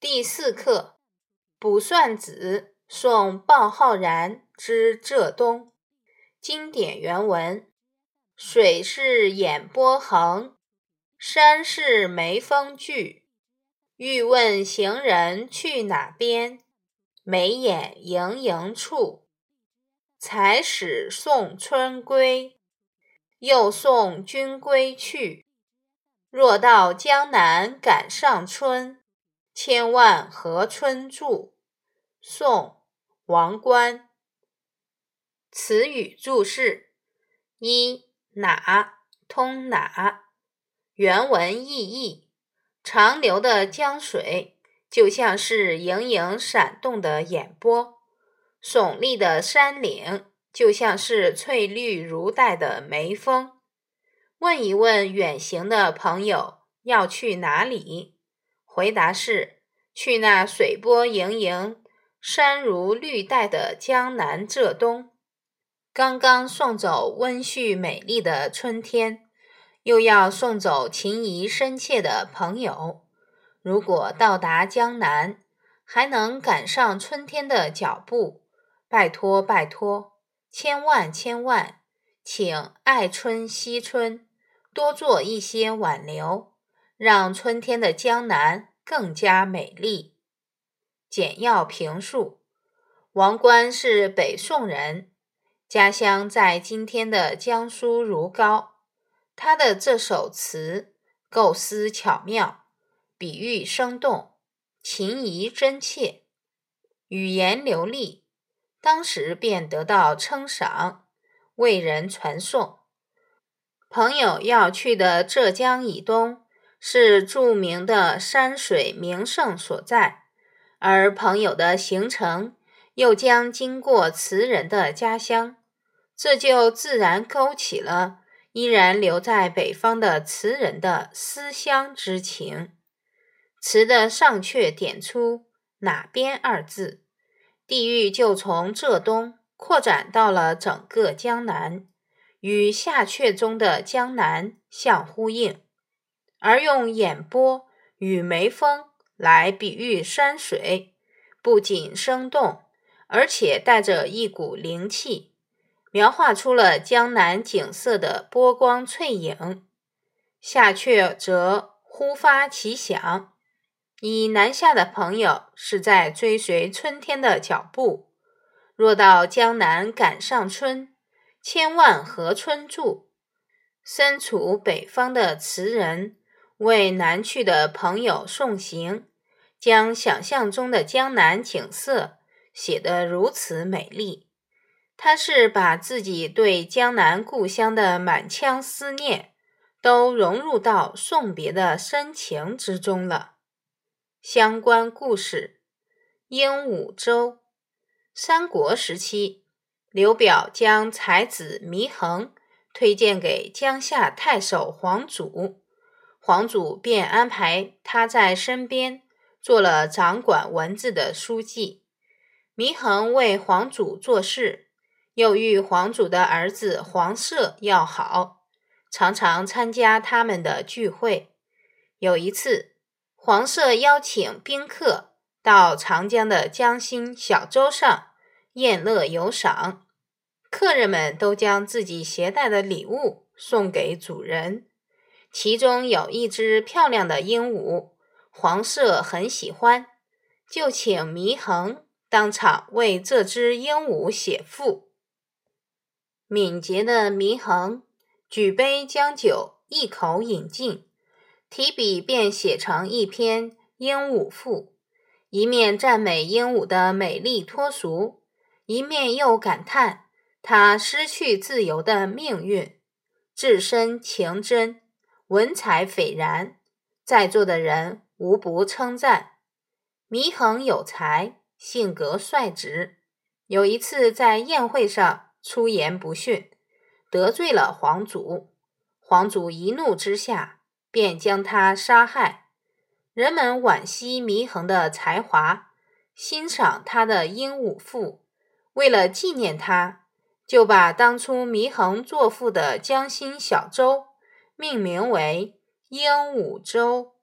第四课《卜算子》宋鲍浩然之浙东，经典原文：水是眼波横，山是眉峰聚。欲问行人去哪边？眉眼盈盈处。才始送春归，又送君归去。若到江南赶上春。千万和春住，宋·王观。词语注释：一、哪通哪？原文意义：长流的江水就像是盈盈闪动的眼波，耸立的山岭就像是翠绿如带的眉峰。问一问远行的朋友要去哪里？回答是：去那水波盈盈、山如绿带的江南浙东。刚刚送走温煦美丽的春天，又要送走情谊深切的朋友。如果到达江南，还能赶上春天的脚步，拜托拜托，千万千万，请爱春惜春，多做一些挽留。让春天的江南更加美丽。简要评述：王观是北宋人，家乡在今天的江苏如皋。他的这首词构思巧妙，比喻生动，情谊真切，语言流利，当时便得到称赏，为人传颂。朋友要去的浙江以东。是著名的山水名胜所在，而朋友的行程又将经过词人的家乡，这就自然勾起了依然留在北方的词人的思乡之情。词的上阙点出“哪边”二字，地域就从浙东扩展到了整个江南，与下阙中的江南相呼应。而用眼波与眉峰来比喻山水，不仅生动，而且带着一股灵气，描画出了江南景色的波光翠影。下阙则忽发奇想：已南下的朋友是在追随春天的脚步，若到江南赶上春，千万和春住。身处北方的词人。为南去的朋友送行，将想象中的江南景色写得如此美丽。他是把自己对江南故乡的满腔思念，都融入到送别的深情之中了。相关故事：鹦鹉洲。三国时期，刘表将才子祢衡推荐给江夏太守黄祖。皇祖便安排他在身边做了掌管文字的书记。祢衡为皇祖做事，又与皇祖的儿子黄涉要好，常常参加他们的聚会。有一次，黄涉邀请宾客到长江的江心小舟上宴乐游赏，客人们都将自己携带的礼物送给主人。其中有一只漂亮的鹦鹉，黄色很喜欢，就请祢衡当场为这只鹦鹉写赋。敏捷的祢衡举杯将酒一口饮尽，提笔便写成一篇鹦鹉赋，一面赞美鹦鹉的美丽脱俗，一面又感叹它失去自由的命运，至深情真。文采斐然，在座的人无不称赞。祢衡有才，性格率直。有一次在宴会上出言不逊，得罪了皇祖。皇祖一怒之下，便将他杀害。人们惋惜祢衡的才华，欣赏他的英武赋。为了纪念他，就把当初祢衡作赋的江心小洲。命名为鹦鹉洲。